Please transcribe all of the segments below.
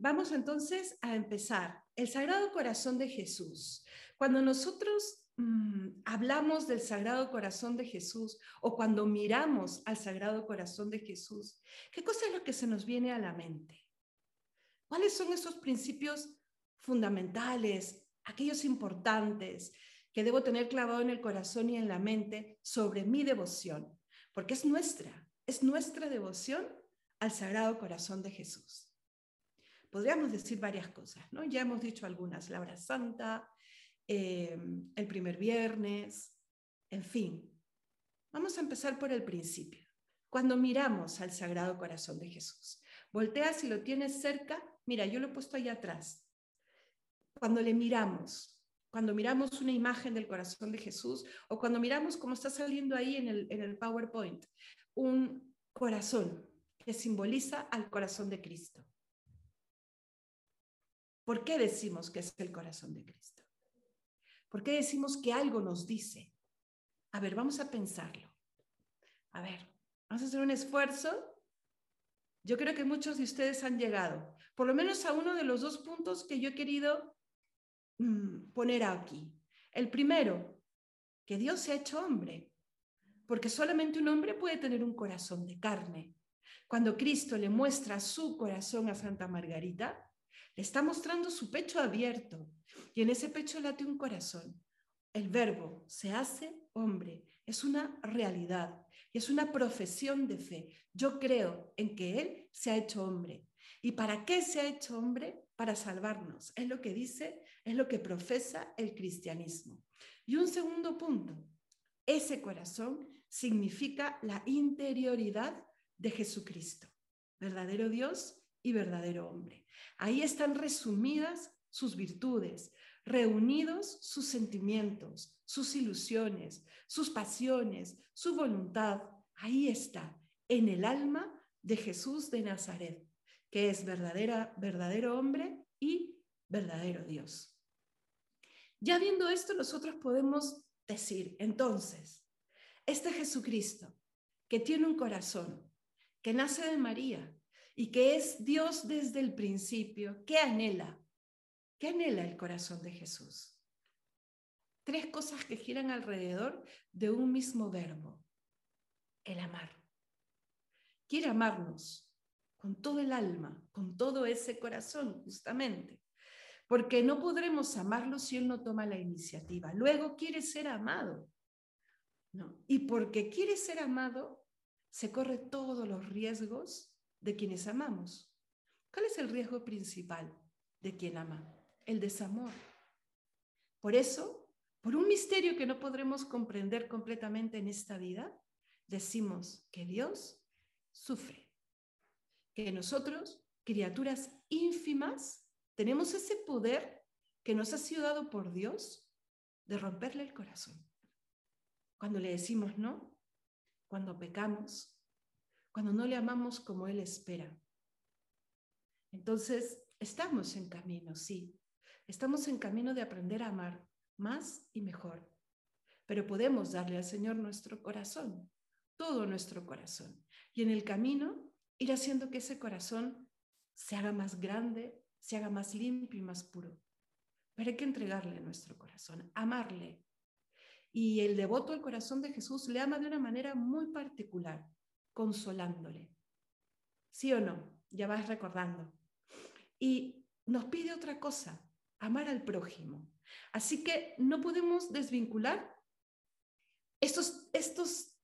Vamos entonces a empezar. El Sagrado Corazón de Jesús. Cuando nosotros mm, hablamos del Sagrado Corazón de Jesús o cuando miramos al Sagrado Corazón de Jesús, ¿qué cosa es lo que se nos viene a la mente? ¿Cuáles son esos principios fundamentales, aquellos importantes que debo tener clavado en el corazón y en la mente sobre mi devoción? Porque es nuestra, es nuestra devoción al Sagrado Corazón de Jesús podríamos decir varias cosas, ¿no? Ya hemos dicho algunas, la hora santa, eh, el primer viernes, en fin. Vamos a empezar por el principio. Cuando miramos al Sagrado Corazón de Jesús, voltea si lo tienes cerca, mira, yo lo he puesto ahí atrás. Cuando le miramos, cuando miramos una imagen del corazón de Jesús o cuando miramos como está saliendo ahí en el, en el PowerPoint, un corazón que simboliza al corazón de Cristo. ¿Por qué decimos que es el corazón de Cristo? ¿Por qué decimos que algo nos dice? A ver, vamos a pensarlo. A ver, vamos a hacer un esfuerzo. Yo creo que muchos de ustedes han llegado, por lo menos a uno de los dos puntos que yo he querido mm, poner aquí. El primero, que Dios se ha hecho hombre, porque solamente un hombre puede tener un corazón de carne. Cuando Cristo le muestra su corazón a Santa Margarita, está mostrando su pecho abierto y en ese pecho late un corazón. El verbo se hace hombre, es una realidad y es una profesión de fe. Yo creo en que Él se ha hecho hombre. ¿Y para qué se ha hecho hombre? Para salvarnos. Es lo que dice, es lo que profesa el cristianismo. Y un segundo punto, ese corazón significa la interioridad de Jesucristo, verdadero Dios y verdadero hombre. Ahí están resumidas sus virtudes, reunidos sus sentimientos, sus ilusiones, sus pasiones, su voluntad. Ahí está, en el alma de Jesús de Nazaret, que es verdadera, verdadero hombre y verdadero Dios. Ya viendo esto, nosotros podemos decir, entonces, este Jesucristo, que tiene un corazón, que nace de María, y que es Dios desde el principio, ¿qué anhela? ¿Qué anhela el corazón de Jesús? Tres cosas que giran alrededor de un mismo verbo, el amar. Quiere amarnos con todo el alma, con todo ese corazón, justamente, porque no podremos amarlo si Él no toma la iniciativa. Luego quiere ser amado. ¿no? Y porque quiere ser amado, se corre todos los riesgos de quienes amamos. ¿Cuál es el riesgo principal de quien ama? El desamor. Por eso, por un misterio que no podremos comprender completamente en esta vida, decimos que Dios sufre, que nosotros, criaturas ínfimas, tenemos ese poder que nos ha sido dado por Dios de romperle el corazón. Cuando le decimos no, cuando pecamos, cuando no le amamos como Él espera. Entonces, estamos en camino, sí. Estamos en camino de aprender a amar más y mejor. Pero podemos darle al Señor nuestro corazón, todo nuestro corazón. Y en el camino ir haciendo que ese corazón se haga más grande, se haga más limpio y más puro. Pero hay que entregarle nuestro corazón, amarle. Y el devoto al corazón de Jesús le ama de una manera muy particular consolándole. ¿Sí o no? Ya vas recordando. Y nos pide otra cosa, amar al prójimo. Así que no podemos desvincular estos, estos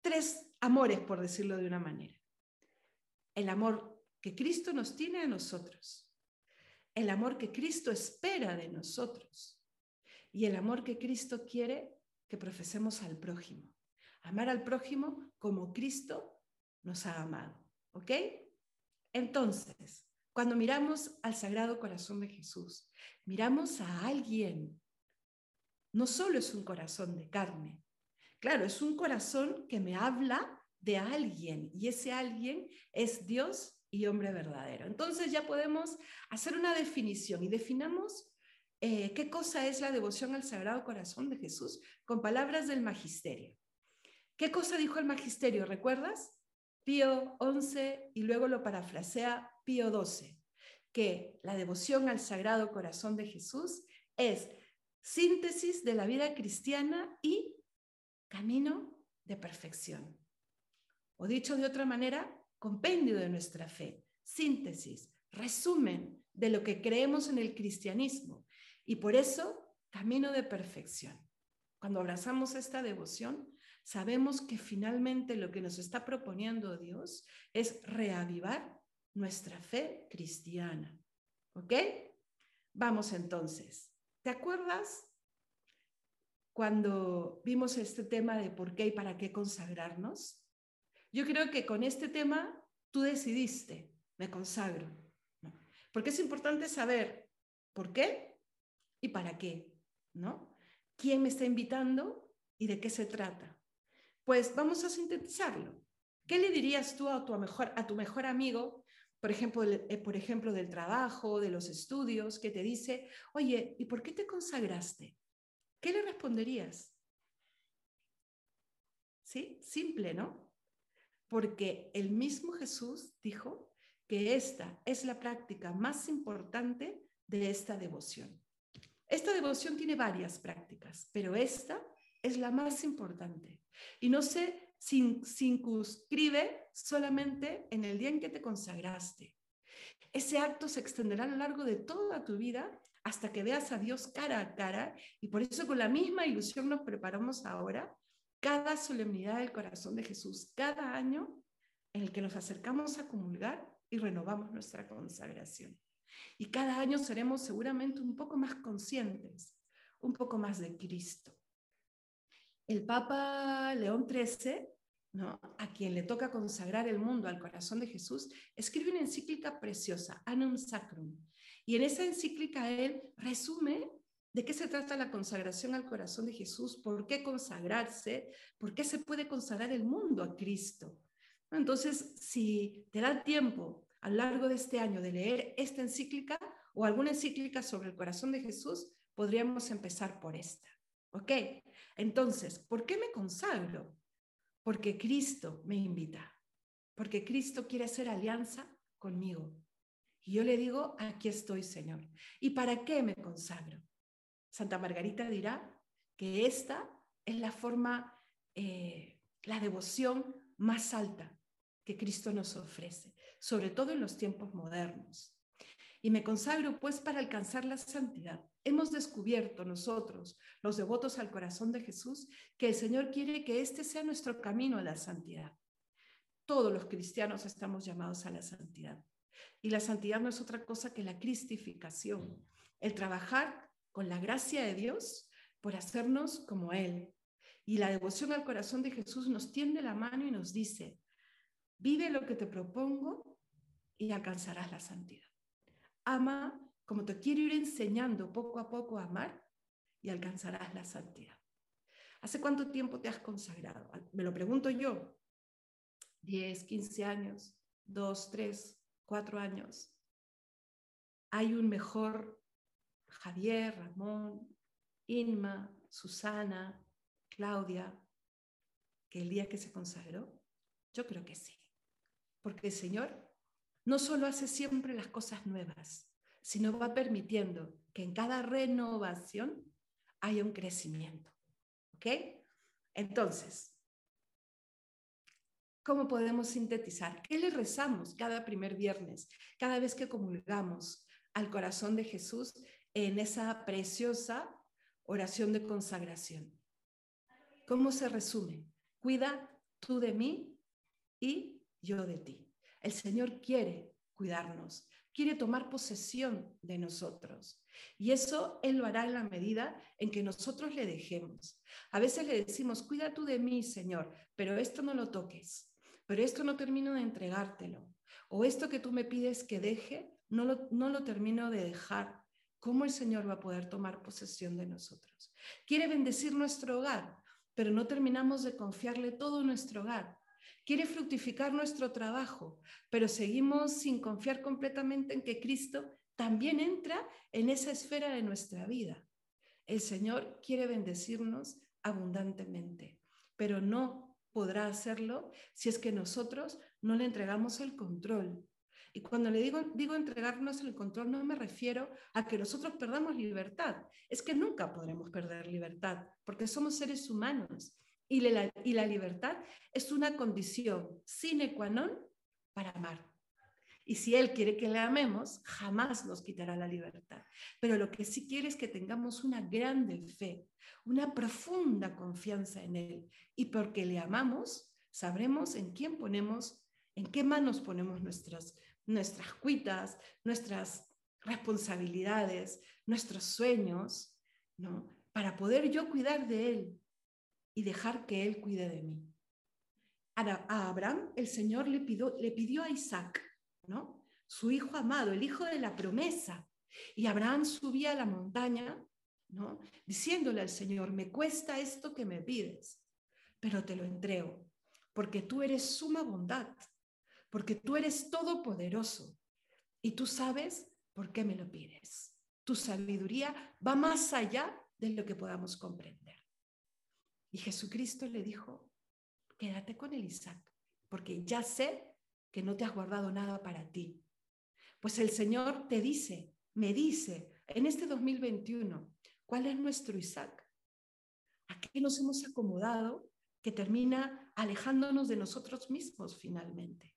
tres amores, por decirlo de una manera. El amor que Cristo nos tiene a nosotros, el amor que Cristo espera de nosotros y el amor que Cristo quiere que profesemos al prójimo. Amar al prójimo como Cristo nos ha amado. ¿Ok? Entonces, cuando miramos al Sagrado Corazón de Jesús, miramos a alguien. No solo es un corazón de carne. Claro, es un corazón que me habla de alguien y ese alguien es Dios y hombre verdadero. Entonces ya podemos hacer una definición y definamos eh, qué cosa es la devoción al Sagrado Corazón de Jesús con palabras del magisterio. ¿Qué cosa dijo el magisterio? ¿Recuerdas? Pío XI y luego lo parafrasea Pío XII, que la devoción al Sagrado Corazón de Jesús es síntesis de la vida cristiana y camino de perfección. O dicho de otra manera, compendio de nuestra fe, síntesis, resumen de lo que creemos en el cristianismo y por eso camino de perfección. Cuando abrazamos esta devoción, sabemos que finalmente lo que nos está proponiendo Dios es reavivar nuestra fe cristiana. ¿Ok? Vamos entonces. ¿Te acuerdas cuando vimos este tema de por qué y para qué consagrarnos? Yo creo que con este tema tú decidiste, me consagro. Porque es importante saber por qué y para qué, ¿no? ¿Quién me está invitando y de qué se trata? Pues vamos a sintetizarlo. ¿Qué le dirías tú a tu mejor, a tu mejor amigo, por ejemplo, eh, por ejemplo, del trabajo, de los estudios, que te dice, oye, ¿y por qué te consagraste? ¿Qué le responderías? ¿Sí? Simple, ¿no? Porque el mismo Jesús dijo que esta es la práctica más importante de esta devoción. Esta devoción tiene varias prácticas, pero esta es la más importante. Y no se circunscribe solamente en el día en que te consagraste. Ese acto se extenderá a lo largo de toda tu vida hasta que veas a Dios cara a cara y por eso con la misma ilusión nos preparamos ahora cada solemnidad del corazón de Jesús, cada año en el que nos acercamos a comulgar y renovamos nuestra consagración. Y cada año seremos seguramente un poco más conscientes, un poco más de Cristo. El Papa León XIII, a quien le toca consagrar el mundo al corazón de Jesús, escribe una encíclica preciosa, Annum Sacrum. Y en esa encíclica él resume de qué se trata la consagración al corazón de Jesús, por qué consagrarse, por qué se puede consagrar el mundo a Cristo. Entonces, si te da tiempo a lo largo de este año de leer esta encíclica o alguna encíclica sobre el corazón de Jesús, podríamos empezar por esta. ¿Ok? Entonces, ¿por qué me consagro? Porque Cristo me invita, porque Cristo quiere hacer alianza conmigo. Y yo le digo, aquí estoy, Señor. ¿Y para qué me consagro? Santa Margarita dirá que esta es la forma, eh, la devoción más alta que Cristo nos ofrece, sobre todo en los tiempos modernos. Y me consagro pues para alcanzar la santidad. Hemos descubierto nosotros, los devotos al corazón de Jesús, que el Señor quiere que este sea nuestro camino a la santidad. Todos los cristianos estamos llamados a la santidad. Y la santidad no es otra cosa que la cristificación, el trabajar con la gracia de Dios por hacernos como Él. Y la devoción al corazón de Jesús nos tiende la mano y nos dice, Vive lo que te propongo y alcanzarás la santidad. Ama como te quiero ir enseñando poco a poco a amar y alcanzarás la santidad. ¿Hace cuánto tiempo te has consagrado? Me lo pregunto yo. 10, 15 años, 2, 3, 4 años. ¿Hay un mejor Javier, Ramón, Inma, Susana, Claudia que el día que se consagró? Yo creo que sí. Porque el Señor no solo hace siempre las cosas nuevas, sino va permitiendo que en cada renovación haya un crecimiento. ¿Ok? Entonces, ¿cómo podemos sintetizar? ¿Qué le rezamos cada primer viernes, cada vez que comulgamos al corazón de Jesús en esa preciosa oración de consagración? ¿Cómo se resume? Cuida tú de mí y yo de ti. El Señor quiere cuidarnos, quiere tomar posesión de nosotros. Y eso Él lo hará en la medida en que nosotros le dejemos. A veces le decimos, cuida tú de mí, Señor, pero esto no lo toques, pero esto no termino de entregártelo. O esto que tú me pides que deje, no lo, no lo termino de dejar. ¿Cómo el Señor va a poder tomar posesión de nosotros? Quiere bendecir nuestro hogar, pero no terminamos de confiarle todo nuestro hogar quiere fructificar nuestro trabajo, pero seguimos sin confiar completamente en que Cristo también entra en esa esfera de nuestra vida. El Señor quiere bendecirnos abundantemente, pero no podrá hacerlo si es que nosotros no le entregamos el control. Y cuando le digo, digo entregarnos el control, no me refiero a que nosotros perdamos libertad. Es que nunca podremos perder libertad, porque somos seres humanos. Y la, libertad es una condición sine qua non para amar. Y si Él quiere que le amemos, jamás nos quitará la libertad. Pero lo que sí quiere es que tengamos una grande fe, una profunda confianza en Él. Y porque le amamos, sabremos en quién ponemos, en qué manos ponemos nuestras, nuestras cuitas, nuestras responsabilidades, nuestros sueños, ¿no? Para poder yo cuidar de Él y dejar que Él cuide de mí. A Abraham el Señor le pidió, le pidió a Isaac ¿no? Su hijo amado, el hijo de la promesa. Y Abraham subía a la montaña, ¿no? Diciéndole al Señor, me cuesta esto que me pides, pero te lo entrego, porque tú eres suma bondad, porque tú eres todopoderoso y tú sabes por qué me lo pides. Tu sabiduría va más allá de lo que podamos comprender. Y Jesucristo le dijo, quédate con el Isaac, porque ya sé que no te has guardado nada para ti. Pues el Señor te dice, me dice, en este 2021, ¿cuál es nuestro Isaac? ¿A qué nos hemos acomodado que termina alejándonos de nosotros mismos finalmente?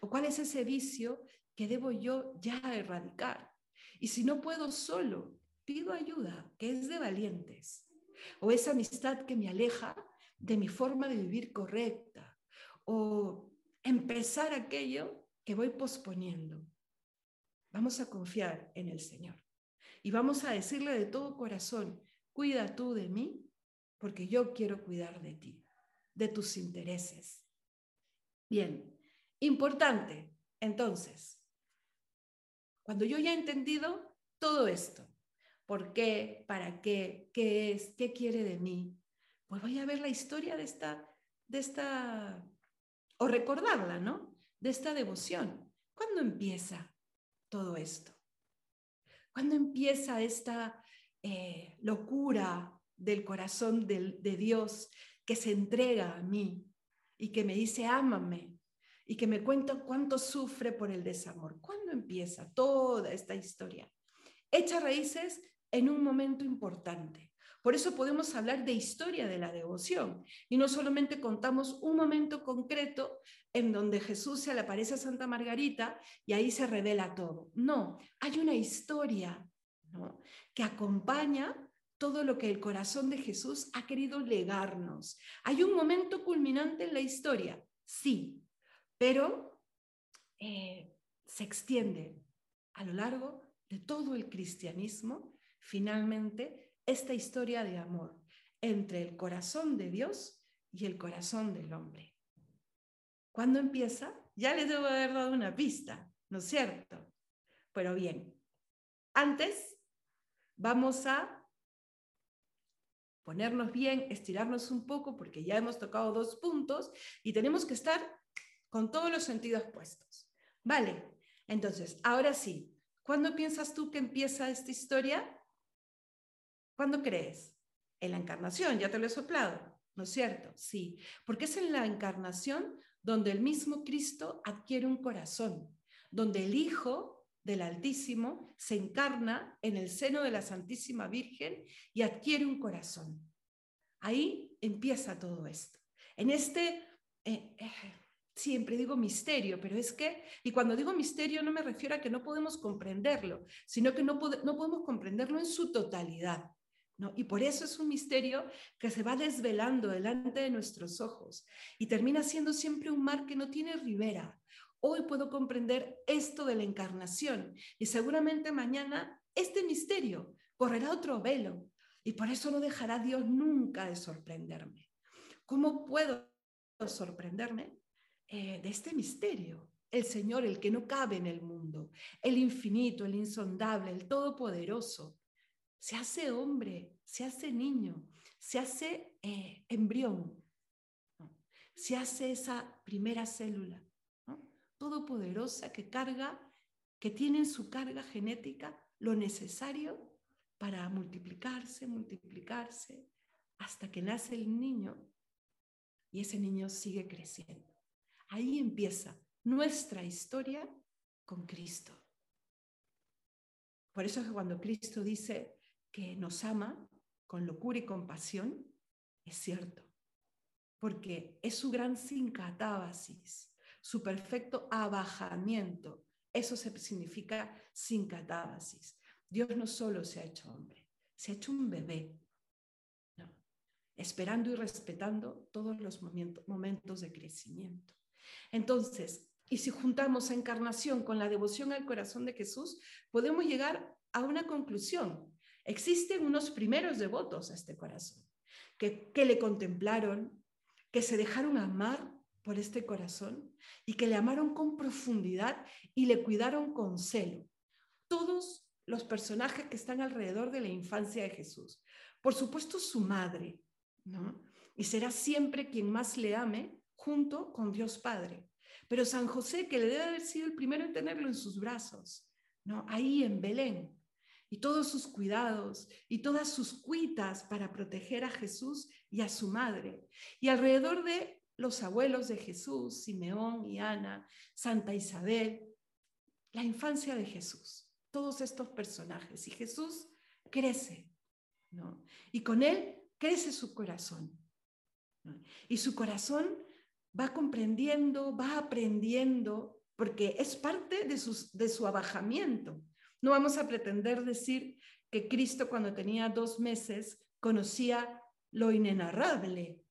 ¿O cuál es ese vicio que debo yo ya erradicar? Y si no puedo solo, pido ayuda, que es de valientes. O esa amistad que me aleja de mi forma de vivir correcta. O empezar aquello que voy posponiendo. Vamos a confiar en el Señor y vamos a decirle de todo corazón, cuida tú de mí porque yo quiero cuidar de ti, de tus intereses. Bien, importante, entonces, cuando yo ya he entendido todo esto, ¿por qué? ¿Para qué? ¿Qué es? ¿Qué quiere de mí? Pues voy a ver la historia de esta, de esta o recordarla, ¿no? De esta devoción. ¿Cuándo empieza todo esto? ¿Cuándo empieza esta eh, locura del corazón de, de Dios que se entrega a mí y que me dice, ámame, y que me cuenta cuánto sufre por el desamor. ¿Cuándo empieza toda esta historia? Echa raíces en un momento importante, por eso podemos hablar de historia de la devoción y no solamente contamos un momento concreto en donde Jesús se le aparece a Santa Margarita y ahí se revela todo. No, hay una historia que acompaña todo lo que el corazón de Jesús ha querido legarnos. Hay un momento culminante en la historia, sí, pero eh, se extiende a lo largo de todo el cristianismo, finalmente esta historia de amor entre el corazón de Dios y el corazón del hombre. ¿Cuándo empieza? Ya les debo haber dado una pista, ¿no es cierto? Pero bien, antes vamos a ponernos bien, estirarnos un poco, porque ya hemos tocado dos puntos y tenemos que estar con todos los sentidos puestos. Vale, entonces, ahora sí, ¿cuándo piensas tú que empieza esta historia? ¿Cuándo crees? En la encarnación, ya te lo he soplado, ¿no es cierto? Sí, porque es en la encarnación donde el mismo Cristo adquiere un corazón, donde el Hijo del Altísimo se encarna en el seno de la Santísima Virgen y adquiere un corazón. Ahí empieza todo esto. En este, eh, eh, siempre digo misterio, pero es que, y cuando digo misterio no me refiero a que no podemos comprenderlo, sino que no, no podemos comprenderlo en su totalidad. Y por eso es un misterio que se va desvelando delante de nuestros ojos y termina siendo siempre un mar que no tiene ribera. Hoy puedo comprender esto de la encarnación y seguramente mañana este misterio correrá otro velo y por eso no dejará Dios nunca de sorprenderme. ¿Cómo puedo sorprenderme eh, de este misterio? El Señor, el que no cabe en el mundo, el infinito, el insondable, el todopoderoso, se hace hombre, se hace niño, se hace eh, embrión, se hace esa primera célula todopoderosa que carga, que tiene en su carga genética lo necesario para multiplicarse, multiplicarse, hasta que nace el niño y ese niño sigue creciendo. Ahí empieza nuestra historia con Cristo. Por eso es que cuando Cristo dice que nos ama con locura y compasión, es cierto, porque es su gran sincatábasis, su perfecto abajamiento. Eso significa sincatábasis. Dios no solo se ha hecho hombre, se ha hecho un bebé, esperando y respetando todos los momentos de crecimiento. Entonces, y si juntamos encarnación con la devoción al corazón de Jesús, podemos llegar a una conclusión. Existen unos primeros devotos a este corazón, que, que le contemplaron, que se dejaron amar por este corazón y que le amaron con profundidad y le cuidaron con celo. Todos los personajes que están alrededor de la infancia de Jesús. Por supuesto, su madre, ¿no? Y será siempre quien más le ame junto con Dios Padre. Pero San José, que le debe haber sido el primero en tenerlo en sus brazos, ¿no? Ahí en Belén. Y todos sus cuidados y todas sus cuitas para proteger a Jesús y a su madre. Y alrededor de los abuelos de Jesús, Simeón y Ana, Santa Isabel, la infancia de Jesús, todos estos personajes. Y Jesús crece, ¿no? Y con él crece su corazón. Y su corazón va comprendiendo, va aprendiendo, porque es parte de, de su abajamiento. No vamos a pretender decir que Cristo cuando tenía dos meses conocía lo inenarrable.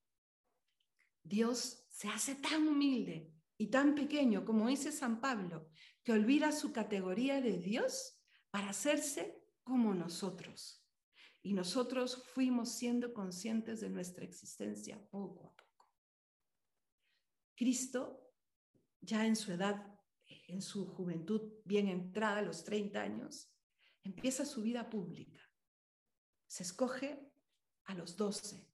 Dios se hace tan humilde y tan pequeño, como dice San Pablo, que olvida su categoría de Dios para hacerse como nosotros y nosotros fuimos siendo conscientes de nuestra existencia poco a poco. Cristo, ya en su edad, en su juventud bien entrada, a los 30 años, empieza su vida pública. Se escoge a los 12.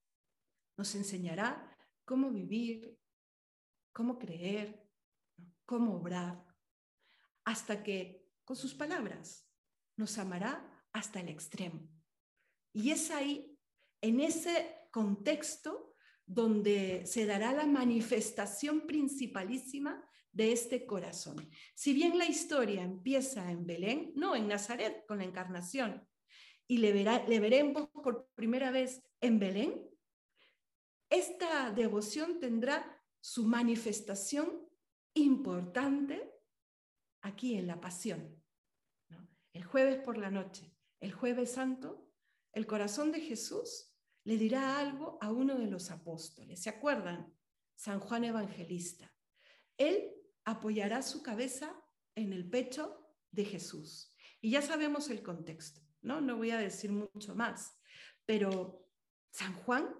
Nos enseñará cómo vivir, cómo creer, cómo obrar, hasta que, con sus palabras, nos amará hasta el extremo y es ahí, en ese contexto, donde se dará la manifestación principalísima de este corazón. Si bien la historia empieza en Belén, no en Nazaret con la encarnación, y le, le veremos por primera vez en Belén, esta devoción tendrá su manifestación importante aquí en la pasión. El jueves por la noche, el jueves santo, el corazón de Jesús le dirá algo a uno de los apóstoles. ¿Se acuerdan? San Juan Evangelista. Él apoyará su cabeza en el pecho de Jesús. Y ya sabemos el contexto, ¿no? No voy a decir mucho más, pero San Juan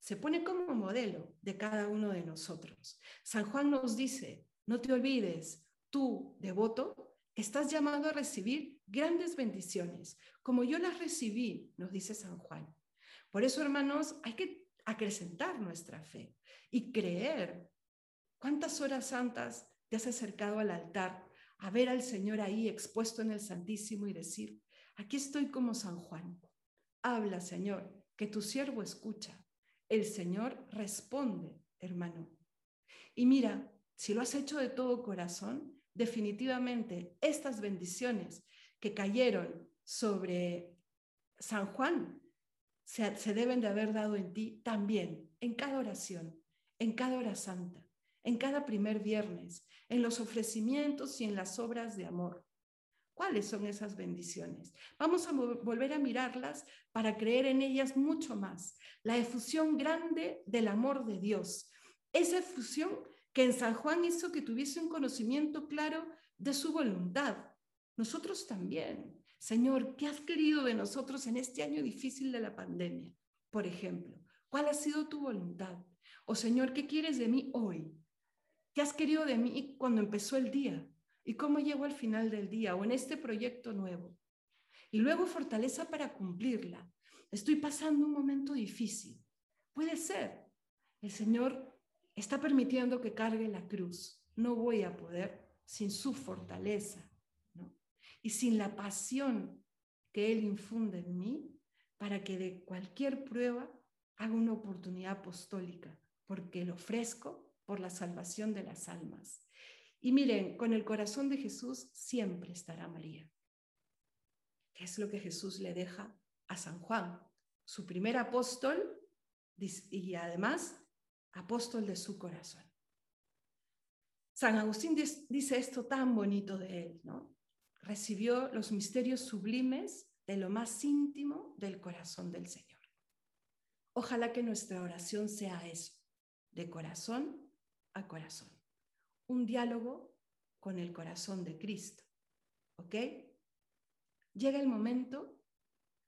se pone como modelo de cada uno de nosotros. San Juan nos dice, no te olvides, tú, devoto, estás llamado a recibir grandes bendiciones, como yo las recibí, nos dice San Juan. Por eso, hermanos, hay que acrecentar nuestra fe y creer. ¿Cuántas horas santas te has acercado al altar a ver al Señor ahí expuesto en el Santísimo y decir, aquí estoy como San Juan? Habla, Señor, que tu siervo escucha. El Señor responde, hermano. Y mira, si lo has hecho de todo corazón, definitivamente estas bendiciones que cayeron sobre San Juan se, se, deben de haber dado en ti también, en cada oración, en cada hora santa, en cada primer viernes, en los ofrecimientos y en las obras de amor. ¿Cuáles son esas bendiciones? Vamos a volver a mirarlas para creer en ellas mucho más. La efusión grande del amor de Dios. Esa efusión que en San Juan hizo que tuviese un conocimiento claro de su voluntad. Nosotros también. Señor, ¿qué has querido de nosotros en este año difícil de la pandemia? Por ejemplo, ¿cuál ha sido tu voluntad? O Señor, ¿qué quieres de mí hoy? ¿Qué has querido de mí cuando empezó el día? ¿Y cómo llego al final del día o en este proyecto nuevo? Y luego fortaleza para cumplirla. Estoy pasando un momento difícil. Puede ser. El Señor está permitiendo que cargue la cruz. No voy a poder sin su fortaleza y sin la pasión que Él infunde en mí para que de cualquier prueba haga una oportunidad apostólica, porque lo ofrezco por la salvación de las almas. Y miren, con el corazón de Jesús siempre estará María. ¿Qué es lo que Jesús le deja a San Juan, su primer apóstol y además apóstol de su corazón? San Agustín dice esto tan bonito de él, ¿no? Recibió los misterios sublimes de lo más íntimo del corazón del Señor. Ojalá que nuestra oración sea eso, de corazón a corazón. Un diálogo con el corazón de Cristo. ¿Ok? Llega el momento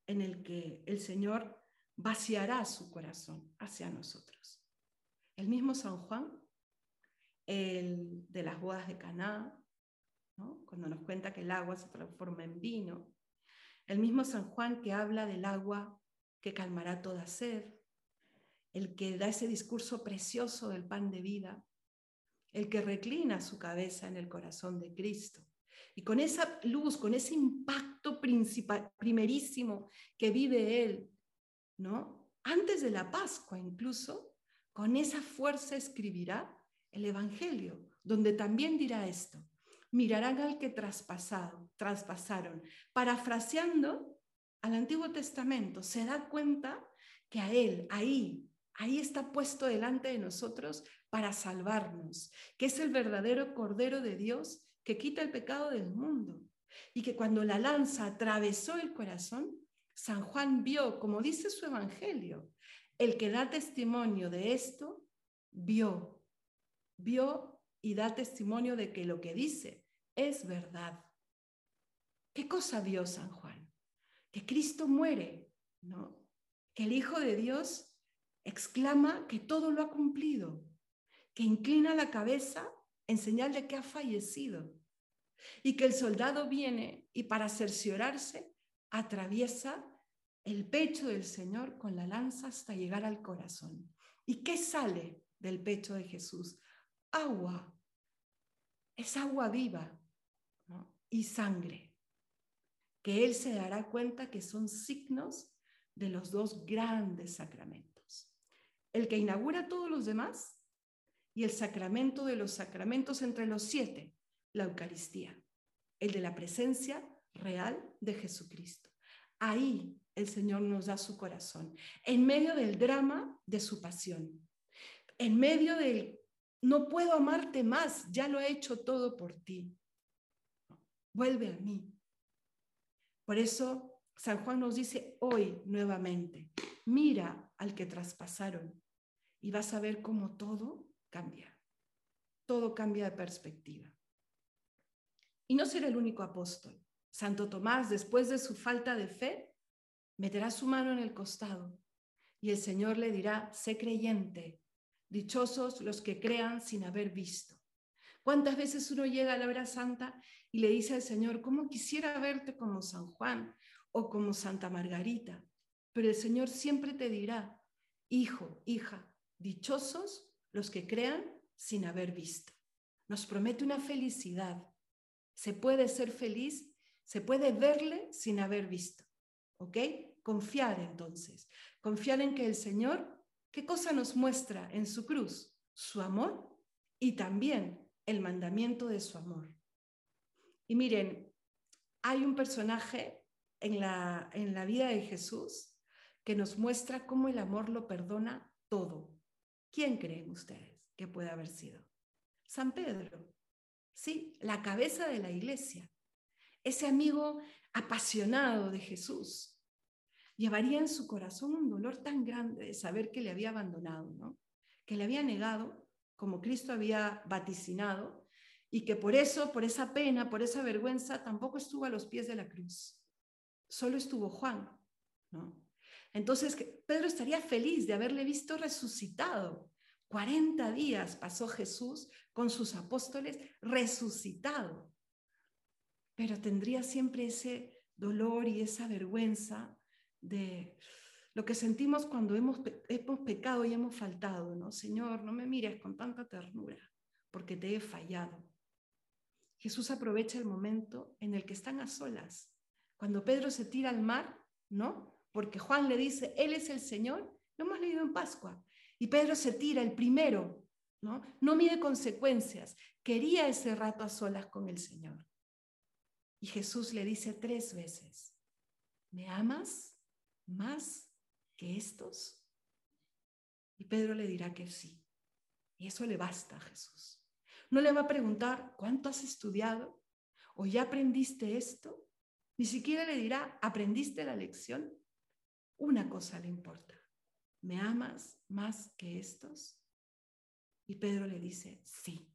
en el que el Señor vaciará su corazón hacia nosotros. El mismo San Juan, el de las bodas de Caná, cuando nos cuenta que el agua se transforma en vino. El mismo San Juan que habla del agua que calmará toda sed, el que da ese discurso precioso del pan de vida, el que reclina su cabeza en el corazón de Cristo. Y con esa luz, con ese impacto principal, primerísimo que vive Él, ¿no? Antes de la Pascua incluso, con esa fuerza escribirá el Evangelio, donde también dirá esto, mirarán al que traspasado, traspasaron. Parafraseando al Antiguo Testamento, se da cuenta que a Él, ahí, ahí está puesto delante de nosotros para salvarnos, que es el verdadero Cordero de Dios que quita el pecado del mundo. Y que cuando la lanza atravesó el corazón, San Juan vio, como dice su evangelio, el que da testimonio de esto, vio, vio y da testimonio de que lo que dice es verdad. ¿Qué cosa vio San Juan? Que Cristo muere, ¿no? Que el Hijo de Dios exclama que todo lo ha cumplido, que inclina la cabeza en señal de que ha fallecido y que el soldado viene y para cerciorarse atraviesa el pecho del Señor con la lanza hasta llegar al corazón. ¿Y qué sale del pecho de Jesús? Agua. Es agua viva y sangre, que Él se dará cuenta que son signos de los dos grandes sacramentos el que inaugura todos los demás y el sacramento de los sacramentos entre los siete, la Eucaristía, el de la presencia real de Jesucristo. Ahí el Señor nos da su corazón, en medio del drama de su pasión, en medio del no puedo amarte más, ya lo he hecho todo por ti. Vuelve a mí. Por eso San Juan nos dice hoy nuevamente, mira al que traspasaron y vas a ver cómo todo cambia. Todo cambia de perspectiva. Y no será el único apóstol. Santo Tomás, después de su falta de fe, meterá su mano en el costado y el Señor le dirá, sé creyente, dichosos los que crean sin haber visto. ¿Cuántas veces uno llega a la hora santa y le dice al Señor, ¿cómo quisiera verte como San Juan o como Santa Margarita? Pero el Señor siempre te dirá, hijo, hija, dichosos los que crean sin haber visto. Nos promete una felicidad. Se puede ser feliz, se puede verle sin haber visto. ¿Ok? Confiar entonces. Confiar en que el Señor, ¿qué cosa nos muestra en su cruz? Su amor y también el mandamiento de su amor. Y miren, hay un personaje en la, en la vida de Jesús que nos muestra cómo el amor lo perdona todo. ¿Quién creen ustedes que puede haber sido? San Pedro. Sí, la cabeza de la iglesia. Ese amigo apasionado de Jesús. Llevaría en su corazón un dolor tan grande de saber que le había abandonado, ¿no? Que le había negado, como Cristo había vaticinado, y que por eso, por esa pena, por esa vergüenza, tampoco estuvo a los pies de la cruz. Solo estuvo Juan, ¿no? Entonces, Pedro estaría feliz de haberle visto resucitado. 40 días pasó Jesús con sus apóstoles resucitado. Pero tendría siempre ese dolor y esa vergüenza de lo que sentimos cuando hemos, hemos pecado y hemos faltado, ¿no? Señor, no me mires con tanta ternura porque te he fallado. Jesús aprovecha el momento en el que están a solas. Cuando Pedro se tira al mar, ¿no? Porque Juan le dice, Él es el Señor, lo hemos leído en Pascua. Y Pedro se tira el primero ¿no? No mide consecuencias. Quería ese rato a solas con el Señor. Y Jesús le dice tres veces, ¿me amas más que estos? Y Pedro le dirá que sí. Y eso le basta a Jesús. No le va a preguntar, ¿cuánto has estudiado? ¿O ya aprendiste esto? Ni siquiera le dirá, ¿aprendiste la lección? Una cosa le importa. ¿Me amas más que estos? Y Pedro le dice, sí.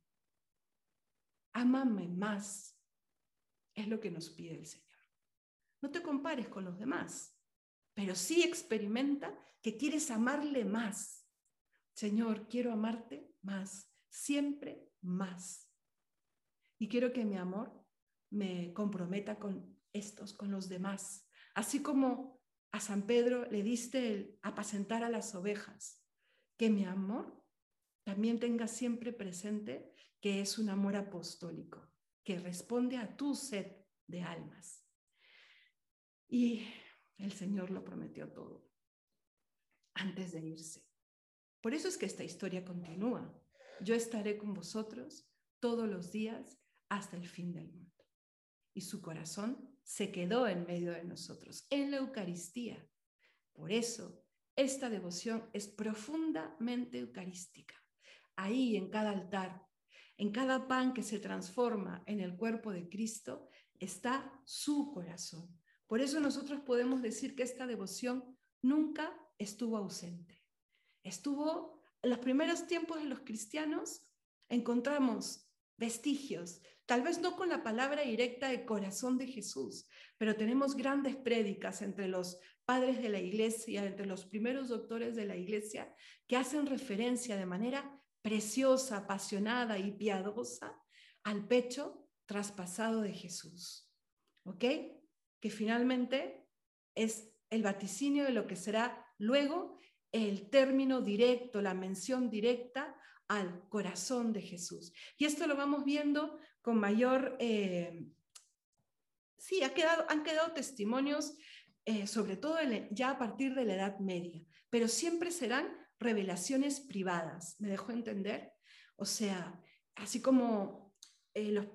Ámame más. Es lo que nos pide el Señor. No te compares con los demás, pero sí experimenta que quieres amarle más. Señor, quiero amarte más, siempre más. Y quiero que mi amor me comprometa con estos, con los demás. Así como a San Pedro le diste el apacentar a las ovejas, que mi amor también tenga siempre presente que es un amor apostólico, que responde a tu sed de almas. Y el Señor lo prometió todo antes de irse. Por eso es que esta historia continúa. Yo estaré con vosotros todos los días hasta el fin del mundo. Y su corazón se quedó en medio de nosotros, en la Eucaristía. Por eso, esta devoción es profundamente eucarística ahí en cada altar, en cada pan que se transforma en el cuerpo de Cristo, está su corazón. Por eso nosotros podemos decir que esta devoción nunca estuvo ausente. Estuvo en los primeros tiempos de los cristianos, encontramos vestigios, tal vez no con la palabra directa de corazón de Jesús, pero tenemos grandes prédicas entre los padres de la iglesia, entre los primeros doctores de la iglesia, que hacen referencia de manera preciosa, apasionada y piadosa al pecho traspasado de Jesús. ¿Ok? Que finalmente es el vaticinio de lo que será luego el término directo, la mención directa al corazón de Jesús. Y esto lo vamos viendo con mayor... Eh, sí, quedado, han quedado testimonios, eh, sobre todo ya a partir de la Edad Media, pero siempre serán revelaciones privadas, ¿me dejó entender? O sea, así como, eh, los,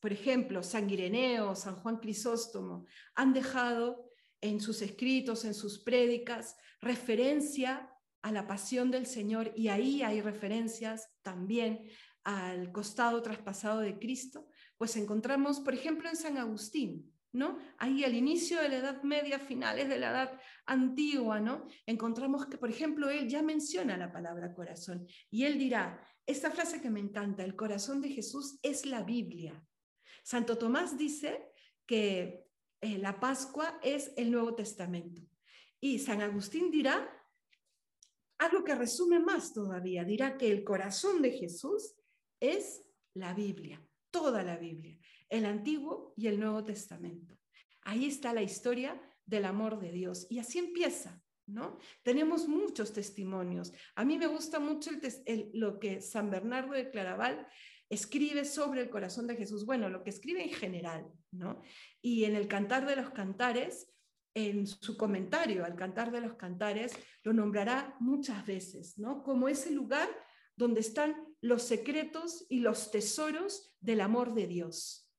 por ejemplo, San Ireneo, San Juan Crisóstomo, han dejado en sus escritos, en sus prédicas, referencia a la pasión del Señor y ahí hay referencias también al costado traspasado de Cristo, pues encontramos, por ejemplo, en San Agustín, ¿no? Ahí al inicio de la Edad Media, finales de la Edad Antigua, ¿no? Encontramos que, por ejemplo, él ya menciona la palabra corazón y él dirá, esta frase que me encanta, el corazón de Jesús es la Biblia. Santo Tomás dice que eh, la Pascua es el Nuevo Testamento y San Agustín dirá algo que resume más todavía, dirá que el corazón de Jesús es la Biblia, toda la Biblia el Antiguo y el Nuevo Testamento. Ahí está la historia del amor de Dios. Y así empieza, ¿no? Tenemos muchos testimonios. A mí me gusta mucho lo que San Bernardo de Claraval escribe sobre el corazón de Jesús. Bueno, lo que escribe en general, ¿no? Y en el Cantar de los Cantares, en su comentario al Cantar de los Cantares, lo nombrará muchas veces, ¿no? Como ese lugar donde están los secretos y los tesoros del amor de Dios.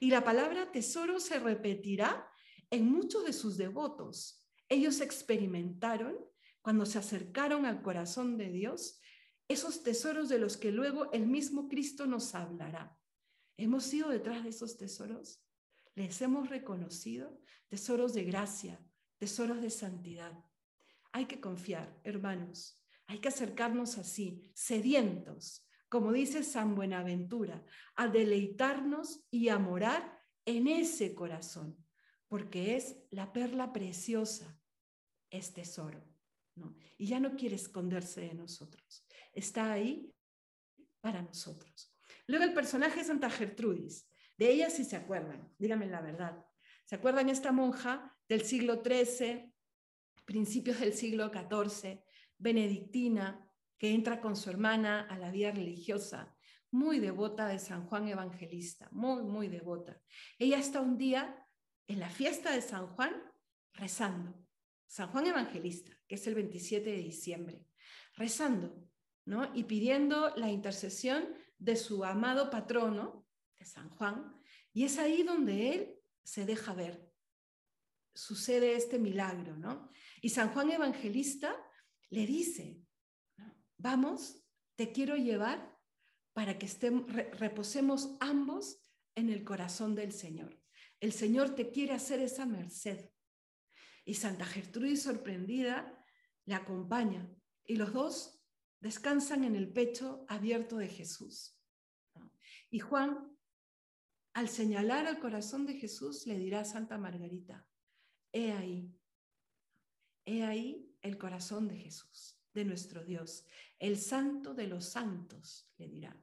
Y la palabra tesoro se repetirá en muchos de sus devotos. Ellos experimentaron, cuando se acercaron al corazón de Dios, esos tesoros de los que luego el mismo Cristo nos hablará. ¿Hemos ido detrás de esos tesoros? ¿Les hemos reconocido? Tesoros de gracia, tesoros de santidad. Hay que confiar, hermanos. Hay que acercarnos así, sedientos, como dice San Buenaventura, a deleitarnos y a morar en ese corazón, porque es la perla preciosa, es tesoro. ¿no? Y ya no quiere esconderse de nosotros, está ahí para nosotros. Luego el personaje es Santa Gertrudis, de ella sí se acuerdan, díganme la verdad. ¿Se acuerdan esta monja del siglo XIII, principios del siglo XIV, benedictina, que entra con su hermana a la vida religiosa, muy devota de San Juan Evangelista, muy, muy devota. Ella está un día en la fiesta de San Juan rezando, San Juan Evangelista, que es el 27 de diciembre, rezando. ¿no? Y pidiendo la intercesión de su amado patrono, de San Juan, y es ahí donde él se deja ver. Sucede este milagro, ¿no? Y San Juan Evangelista le dice, vamos, te quiero llevar para que estemos, reposemos ambos en el corazón del Señor. El Señor te quiere hacer esa merced. Y Santa Gertrudis, sorprendida, le acompaña y los dos descansan en el pecho abierto de Jesús. Y Juan, al señalar al corazón de Jesús, le dirá a Santa Margarita, he ahí, he ahí el corazón de Jesús, de nuestro Dios, el santo de los santos, le dirá.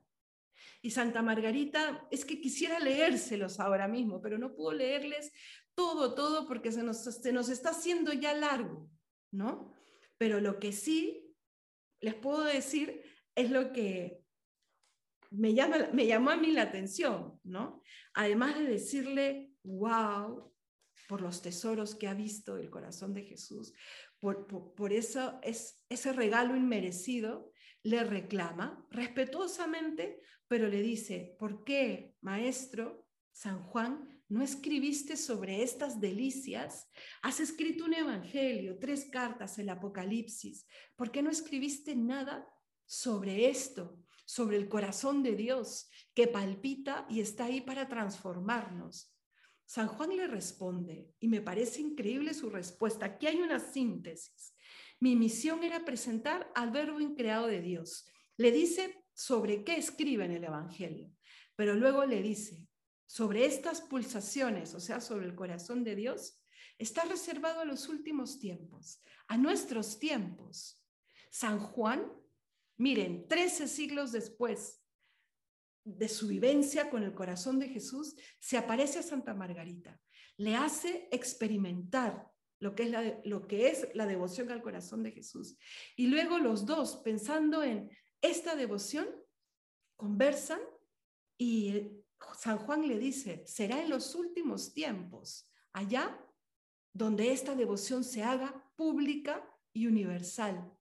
Y Santa Margarita, es que quisiera leérselos ahora mismo, pero no puedo leerles todo, todo, porque se nos, se nos está haciendo ya largo, ¿no? Pero lo que sí les puedo decir es lo que me, llama, me llamó a mí la atención, ¿no? Además de decirle, wow, por los tesoros que ha visto el corazón de Jesús, por, por, eso es, ese regalo inmerecido, le reclama respetuosamente, pero le dice, ¿por qué, maestro San Juan, no escribiste sobre estas delicias? Has escrito un evangelio, tres cartas, el Apocalipsis. ¿Por qué no escribiste nada sobre esto, sobre el corazón de Dios que palpita y está ahí para transformarnos? San Juan le responde, y me parece increíble su respuesta. Aquí hay una síntesis. Mi misión era presentar al verbo increado de Dios. Le dice sobre qué escribe en el Evangelio, pero luego le dice, sobre estas pulsaciones, o sea, sobre el corazón de Dios, está reservado a los últimos tiempos, a nuestros tiempos. San Juan, miren, 13 siglos después, de su vivencia con el corazón de Jesús, se aparece a Santa Margarita, le hace experimentar lo que, es la, lo que es la devoción al corazón de Jesús. Y luego los dos, pensando en esta devoción, conversan y San Juan le dice, será en los últimos tiempos, allá donde esta devoción se haga pública y universal.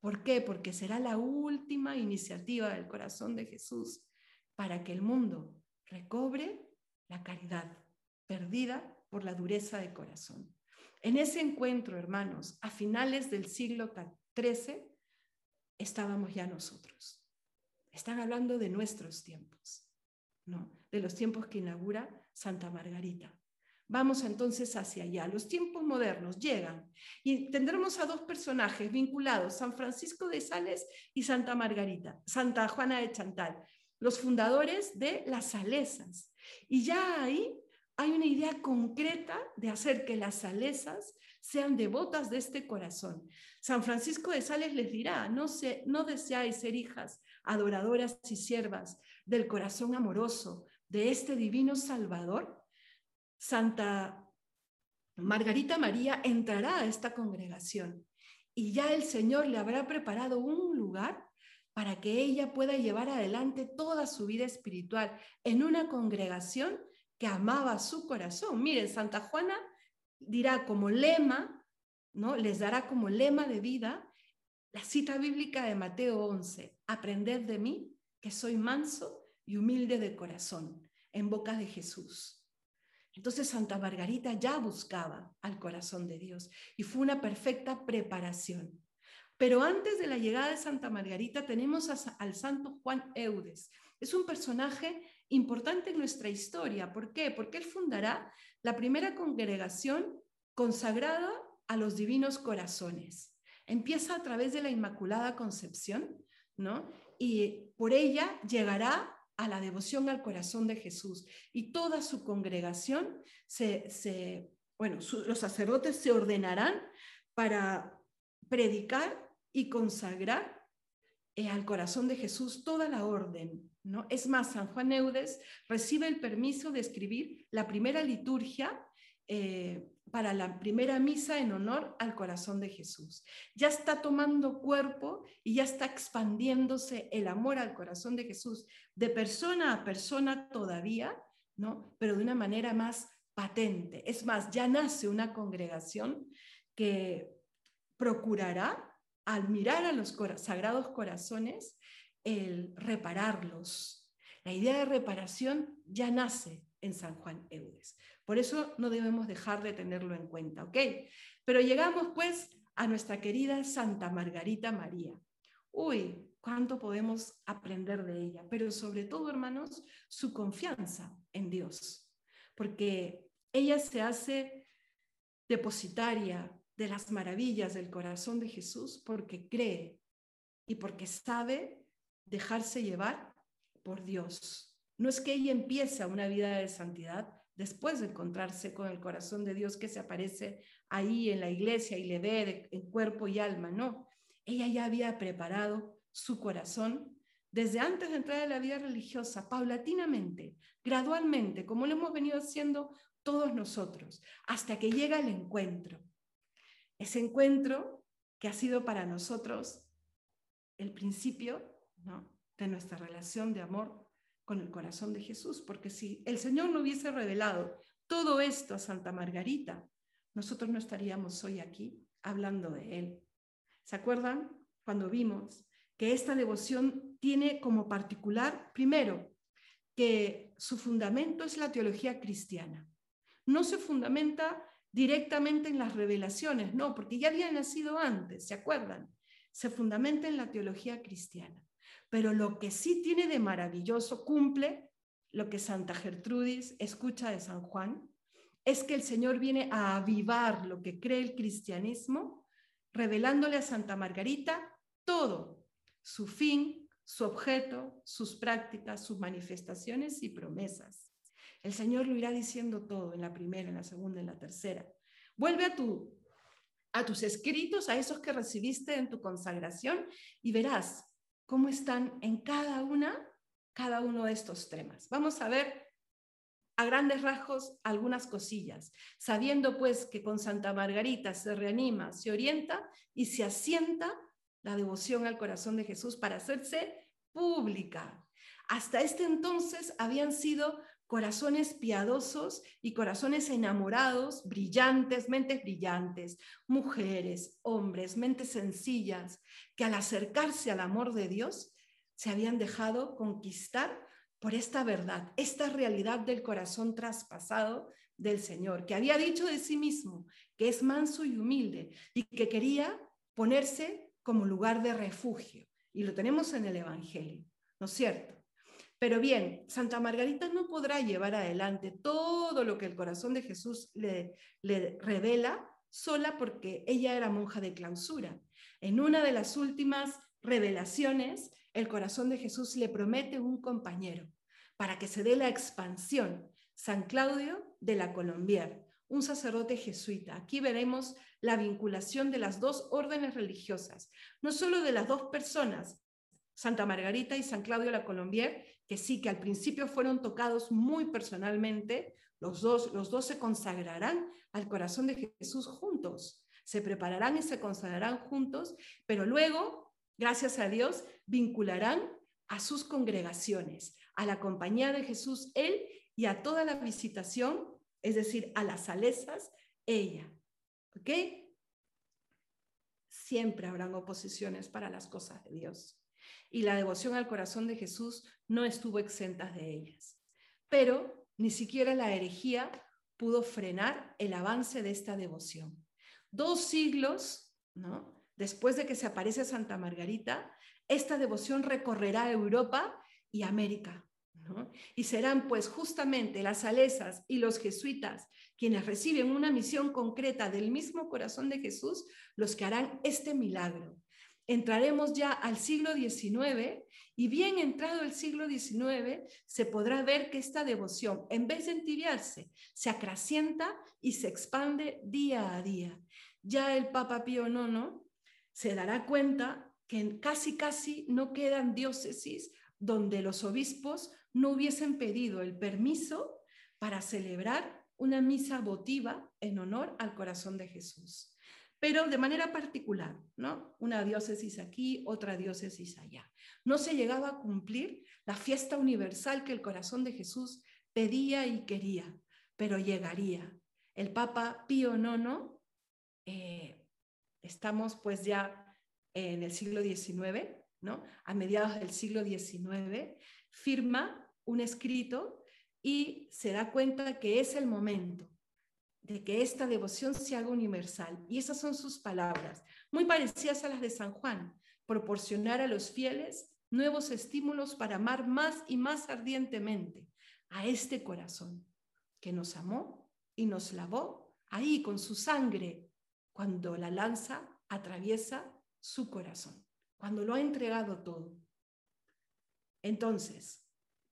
¿Por qué? Porque será la última iniciativa del corazón de Jesús para que el mundo recobre la caridad perdida por la dureza de corazón. En ese encuentro, hermanos, a finales del siglo XIII, estábamos ya nosotros. Están hablando de nuestros tiempos, ¿no? De los tiempos que inaugura Santa Margarita. Vamos entonces hacia allá. Los tiempos modernos llegan y tendremos a dos personajes vinculados, San Francisco de Sales y Santa Margarita, Santa Juana de Chantal los fundadores de las salesas. Y ya ahí hay una idea concreta de hacer que las salesas sean devotas de este corazón. San Francisco de Sales les dirá, no, se, no deseáis ser hijas adoradoras y siervas del corazón amoroso de este divino Salvador. Santa Margarita María entrará a esta congregación y ya el Señor le habrá preparado un lugar para que ella pueda llevar adelante toda su vida espiritual en una congregación que amaba su corazón. Miren, Santa Juana dirá como lema, ¿no? Les dará como lema de vida la cita bíblica de Mateo 11, aprended de mí, que soy manso y humilde de corazón, en boca de Jesús. Entonces Santa Margarita ya buscaba al corazón de Dios y fue una perfecta preparación. Pero antes de la llegada de Santa Margarita tenemos al santo Juan Eudes. Es un personaje importante en nuestra historia. ¿Por qué? Porque él fundará la primera congregación consagrada a los divinos corazones. Empieza a través de la Inmaculada Concepción, ¿no? Y por ella llegará a la devoción al corazón de Jesús. Y toda su congregación se, bueno, los sacerdotes se ordenarán para predicar y consagrar eh, al corazón de Jesús toda la orden. ¿no? Es más, San Juan Eudes recibe el permiso de escribir la primera liturgia eh, para la primera misa en honor al corazón de Jesús. Ya está tomando cuerpo y ya está expandiéndose el amor al corazón de Jesús de persona a persona todavía, ¿no? pero de una manera más patente. Es más, ya nace una congregación que procurará al mirar a los sagrados corazones, el repararlos. La idea de reparación ya nace en San Juan Eudes. Por eso no debemos dejar de tenerlo en cuenta, ¿ok? Pero llegamos pues a nuestra querida Santa Margarita María. Uy, cuánto podemos aprender de ella, pero sobre todo, hermanos, su confianza en Dios, porque ella se hace depositaria de las maravillas del corazón de Jesús porque cree y porque sabe dejarse llevar por Dios. No es que ella empiece una vida de santidad después de encontrarse con el corazón de Dios que se aparece ahí en la iglesia y le ve en cuerpo y alma, no. Ella ya había preparado su corazón desde antes de entrar en la vida religiosa, paulatinamente, gradualmente, como lo hemos venido haciendo todos nosotros, hasta que llega el encuentro. Ese encuentro que ha sido para nosotros el principio de nuestra relación de amor con el corazón de Jesús, porque si el Señor no hubiese revelado todo esto a Santa Margarita, nosotros no estaríamos hoy aquí hablando de Él. ¿Se acuerdan cuando vimos que esta devoción tiene como particular, primero, que su fundamento es la teología cristiana? No se fundamenta directamente en las revelaciones, no, porque ya había nacido antes, ¿se acuerdan? Se fundamenta en la teología cristiana. Pero lo que sí tiene de maravilloso, cumple lo que Santa Gertrudis escucha de San Juan, es que el Señor viene a avivar lo que cree el cristianismo, revelándole a Santa Margarita todo, su fin, su objeto, sus prácticas, sus manifestaciones y promesas. El Señor lo irá diciendo todo en la primera, en la segunda, en la tercera. Vuelve a tu a tus escritos, a esos que recibiste en tu consagración y verás cómo están en cada una, cada uno de estos temas. Vamos a ver a grandes rasgos algunas cosillas, sabiendo pues que con Santa Margarita se reanima, se orienta y se asienta la devoción al corazón de Jesús para hacerse pública. Hasta este entonces habían sido corazones piadosos y corazones enamorados, brillantes, mentes brillantes, mujeres, hombres, mentes sencillas, que al acercarse al amor de Dios se habían dejado conquistar por esta verdad, esta realidad del corazón traspasado del Señor, que había dicho de sí mismo que es manso y humilde y que quería ponerse como lugar de refugio. Y lo tenemos en el Evangelio, ¿no es cierto? Pero bien, Santa Margarita no podrá llevar adelante todo lo que el corazón de Jesús le, revela sola porque ella era monja de clausura. En una de las últimas revelaciones, el corazón de Jesús le promete un compañero para que se dé la expansión. San Claudio de la Colombier, un sacerdote jesuita. Aquí veremos la vinculación de las dos órdenes religiosas, no solo de las dos personas, Santa Margarita y San Claudio la Colombier, que sí, que al principio fueron tocados muy personalmente, los dos, los dos se consagrarán al corazón de Jesús juntos, se prepararán y se consagrarán juntos, pero luego, gracias a Dios, vincularán a sus congregaciones, a la compañía de Jesús, él y a toda la visitación, es decir, a las salesas, ella. ¿Ok? Siempre habrán oposiciones para las cosas de Dios y la devoción al corazón de Jesús no estuvo exenta de ellas. Pero ni siquiera la herejía pudo frenar el avance de esta devoción. Dos siglos, después de que se aparece Santa Margarita, esta devoción recorrerá Europa y América. Y serán pues justamente las salesas y los jesuitas quienes reciben una misión concreta del mismo corazón de Jesús los que harán este milagro entraremos ya al siglo XIX y bien entrado el siglo XIX se podrá ver que esta devoción, en vez de entibiarse, se acrecienta y se expande día a día. Ya el Papa Pío IX se dará cuenta que casi casi no quedan diócesis donde los obispos no hubiesen pedido el permiso para celebrar una misa votiva en honor al corazón de Jesús pero de manera particular, ¿no? Una diócesis aquí, otra diócesis allá. No se llegaba a cumplir la fiesta universal que el corazón de Jesús pedía y quería, pero llegaría. El Papa Pío IX, eh, estamos pues ya en el siglo XIX, ¿no? a mediados del siglo XIX, firma un escrito y se da cuenta que es el momento de que esta devoción se haga universal. Y esas son sus palabras, muy parecidas a las de San Juan, proporcionar a los fieles nuevos estímulos para amar más y más ardientemente a este corazón que nos amó y nos lavó ahí con su sangre cuando la lanza atraviesa su corazón, cuando lo ha entregado todo. Entonces,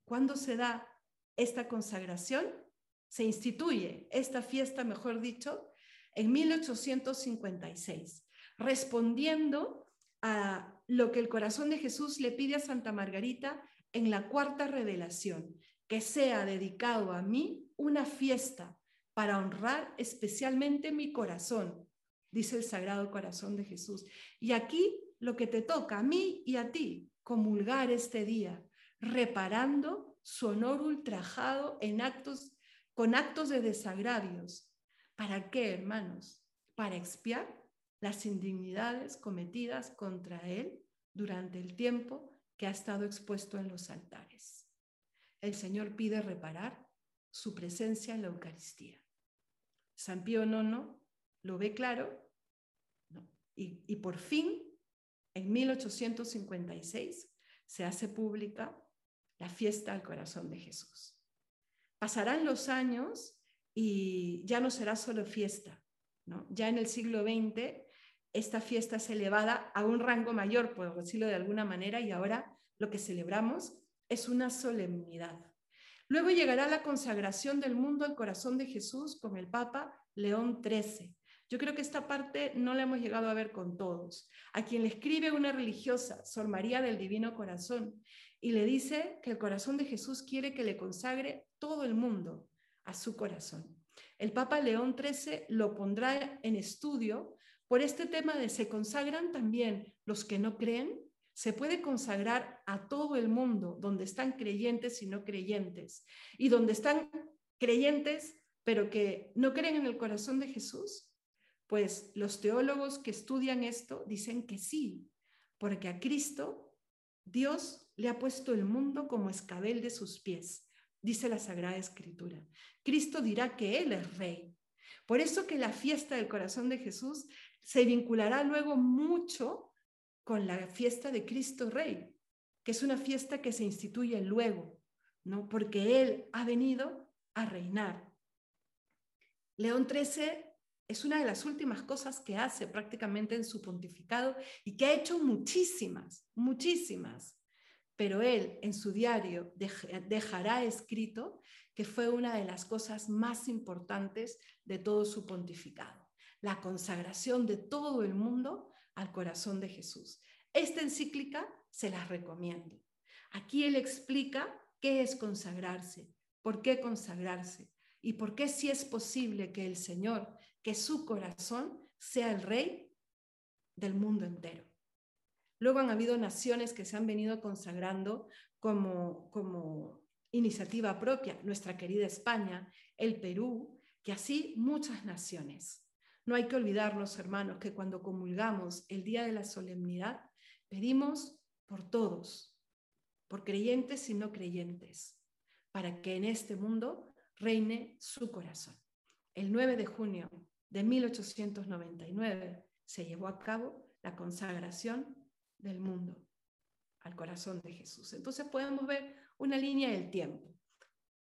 ¿cuándo se da esta consagración? Se instituye esta fiesta, mejor dicho, en 1856, respondiendo a lo que el corazón de Jesús le pide a Santa Margarita en la cuarta revelación, que sea dedicado a mí una fiesta para honrar especialmente mi corazón, dice el Sagrado Corazón de Jesús. Y aquí lo que te toca a mí y a ti, comulgar este día, reparando su honor ultrajado en actos, con actos de desagravios. ¿Para qué, hermanos? Para expiar las indignidades cometidas contra él durante el tiempo que ha estado expuesto en los altares. El Señor pide reparar su presencia en la Eucaristía. San Pío IX lo ve claro y, y por fin, en 1856, se hace pública la fiesta al corazón de Jesús. Pasarán los años y ya no será solo fiesta. ¿no? Ya en el siglo XX, esta fiesta es elevada a un rango mayor, por decirlo de alguna manera, y ahora lo que celebramos es una solemnidad. Luego llegará la consagración del mundo al corazón de Jesús con el Papa León XIII. Yo creo que esta parte no la hemos llegado a ver con todos. A quien le escribe una religiosa, Sor María del Divino Corazón, y le dice que el corazón de Jesús quiere que le consagre todo el mundo a su corazón. El Papa León XIII lo pondrá en estudio por este tema de se consagran también los que no creen. Se puede consagrar a todo el mundo, donde están creyentes y no creyentes, y donde están creyentes pero que no creen en el corazón de Jesús. Pues los teólogos que estudian esto dicen que sí, porque a Cristo Dios le ha puesto el mundo como escabel de sus pies, dice la Sagrada Escritura. Cristo dirá que Él es rey. Por eso que la fiesta del corazón de Jesús se vinculará luego mucho con la fiesta de Cristo Rey, que es una fiesta que se instituye luego, ¿no? Porque Él ha venido a reinar. León XIII es una de las últimas cosas que hace prácticamente en su pontificado y que ha hecho muchísimas, muchísimas pero él en su diario dejará escrito que fue una de las cosas más importantes de todo su pontificado, la consagración de todo el mundo al corazón de Jesús. Esta encíclica se las recomiendo. Aquí él explica qué es consagrarse, por qué consagrarse y por qué si es posible que el Señor, que su corazón sea el rey del mundo entero. Luego han habido naciones que se han venido consagrando como, como iniciativa propia, nuestra querida España, el Perú, y así muchas naciones. No hay que olvidarnos, hermanos, que cuando comulgamos el día de la solemnidad, pedimos por todos, por creyentes y no creyentes, para que en este mundo reine su corazón. El 9 de junio de 1899 se llevó a cabo la consagración del mundo al corazón de Jesús. Entonces podemos ver una línea del tiempo,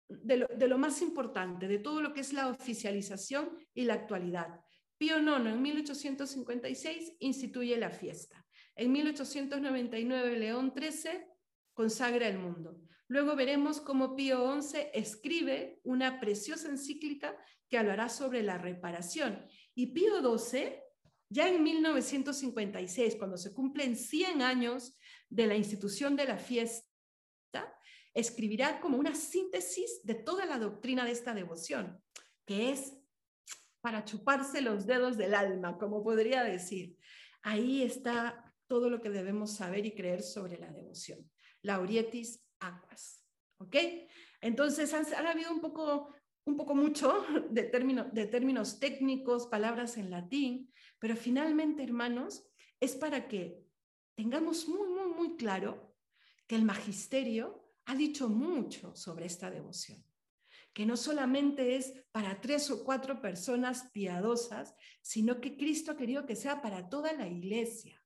de lo, más importante, de todo lo que es la oficialización y la actualidad. Pío IX en 1856 instituye la fiesta. En 1899 León XIII consagra el mundo. Luego veremos cómo Pío XI escribe una preciosa encíclica que hablará sobre la reparación. Y Pío XII ya en 1956, cuando se cumplen 100 años de la institución de la fiesta, escribirá como una síntesis de toda la doctrina de esta devoción, que es para chuparse los dedos del alma, como podría decir. Ahí está todo lo que debemos saber y creer sobre la devoción. Laurietis aquas. ¿Ok? Entonces han, habido un poco, un poco mucho de, de términos técnicos, palabras en latín, pero finalmente, hermanos, es para que tengamos muy, muy, muy claro que el magisterio ha dicho mucho sobre esta devoción, que no solamente es para tres o cuatro personas piadosas, sino que Cristo ha querido que sea para toda la iglesia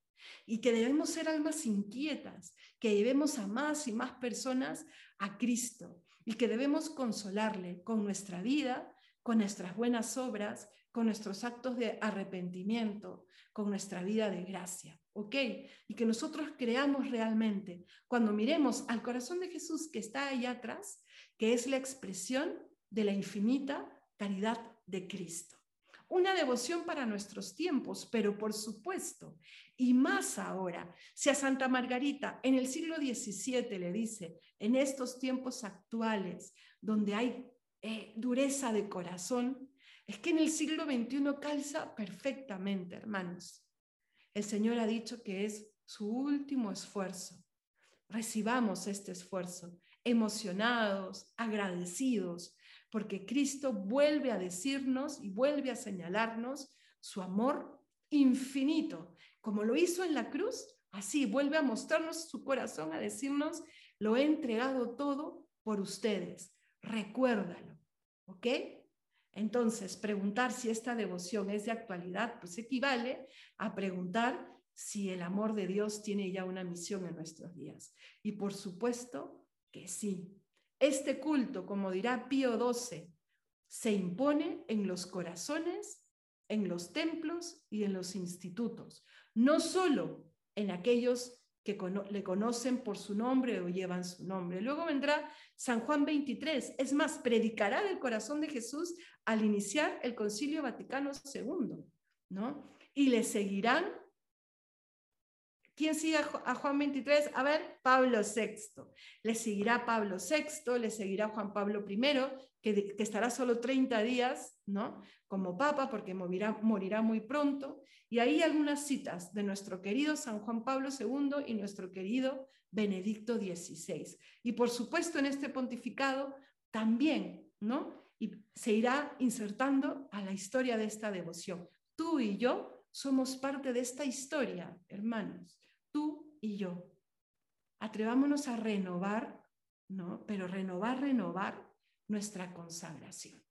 y que debemos ser almas inquietas, que llevemos a más y más personas a Cristo y que debemos consolarle con nuestra vida, con nuestras buenas obras, con nuestros actos de arrepentimiento, con nuestra vida de gracia. ¿Ok? Y que nosotros creamos realmente, cuando miremos al corazón de Jesús que está allá atrás, que es la expresión de la infinita caridad de Cristo. Una devoción para nuestros tiempos, pero por supuesto, y más ahora, si a Santa Margarita en el siglo XVII le dice, en estos tiempos actuales, donde hay eh, dureza de corazón, es que en el siglo XXI calza perfectamente, hermanos. El Señor ha dicho que es su último esfuerzo. Recibamos este esfuerzo emocionados, agradecidos, porque Cristo vuelve a decirnos y vuelve a señalarnos su amor infinito. Como lo hizo en la cruz, así vuelve a mostrarnos su corazón, a decirnos, lo he entregado todo por ustedes. Recuérdalo, ¿ok? Entonces, preguntar si esta devoción es de actualidad, pues equivale a preguntar si el amor de Dios tiene ya una misión en nuestros días. Y por supuesto que sí. Este culto, como dirá Pío XII, se impone en los corazones, en los templos y en los institutos, no solo en aquellos que le conocen por su nombre o llevan su nombre. Luego vendrá San Juan 23, es más, predicará del corazón de Jesús al iniciar el Concilio Vaticano II, ¿no? Y le seguirán. ¿Quién sigue a Juan 23? A ver, Pablo VI. Le seguirá Pablo VI, le seguirá Juan Pablo I, que, estará solo 30 días, ¿no? Como papa, porque morirá, morirá muy pronto. Y ahí algunas citas de nuestro querido San Juan Pablo II y nuestro querido Benedicto XVI. Y por supuesto en este pontificado también, ¿no? Y se irá insertando a la historia de esta devoción. Tú y yo somos parte de esta historia, hermanos. Tú y yo. Atrevámonos a renovar, ¿no? Pero renovar, renovar nuestra consagración.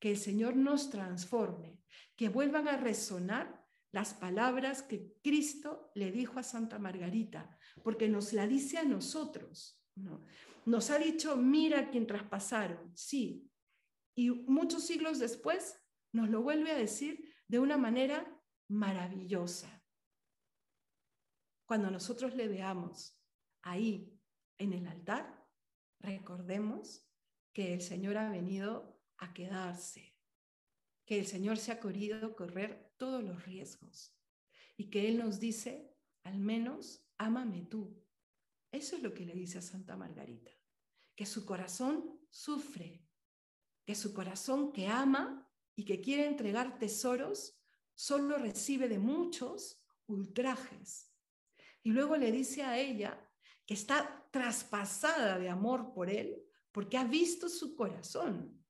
Que el Señor nos transforme, que vuelvan a resonar las palabras que Cristo le dijo a Santa Margarita, porque nos la dice a nosotros. ¿no? Nos ha dicho, mira quien traspasaron, sí. Y muchos siglos después nos lo vuelve a decir de una manera maravillosa. Cuando nosotros le veamos ahí en el altar, recordemos que el Señor ha venido a quedarse, que el Señor se ha querido correr todos los riesgos y que Él nos dice, al menos, ámame tú. Eso es lo que le dice a Santa Margarita, que su corazón sufre, que su corazón que ama y que quiere entregar tesoros, solo recibe de muchos ultrajes. Y luego le dice a ella que está traspasada de amor por Él porque ha visto su corazón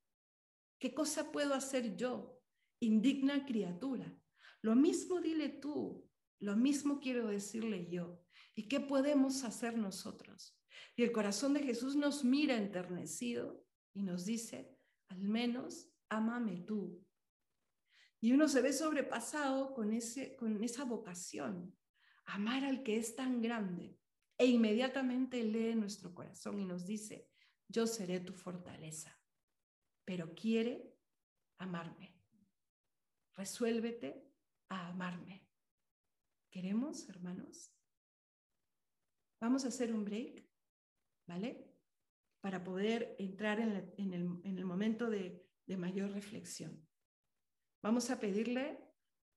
¿Qué cosa puedo hacer yo, indigna criatura? Lo mismo dile tú, lo mismo quiero decirle yo. ¿Y qué podemos hacer nosotros? Y el corazón de Jesús nos mira enternecido y nos dice, al menos ámame tú. Y uno se ve sobrepasado con, ese, con esa vocación, amar al que es tan grande. E inmediatamente lee nuestro corazón y nos dice, yo seré tu fortaleza pero quiere amarme. Resuélvete a amarme. ¿Queremos, hermanos? Vamos a hacer un break, ¿vale? Para poder entrar en, el, momento de, de mayor reflexión. Vamos a pedirle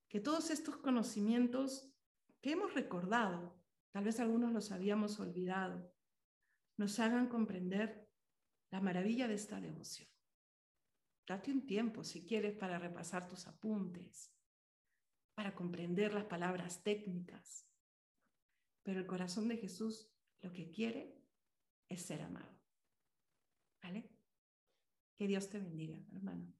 que todos estos conocimientos que hemos recordado, tal vez algunos los habíamos olvidado, nos hagan comprender la maravilla de esta devoción. Date un tiempo, si quieres, para repasar tus apuntes, para comprender las palabras técnicas. Pero el corazón de Jesús lo que quiere es ser amado. ¿Vale? Que Dios te bendiga, hermano.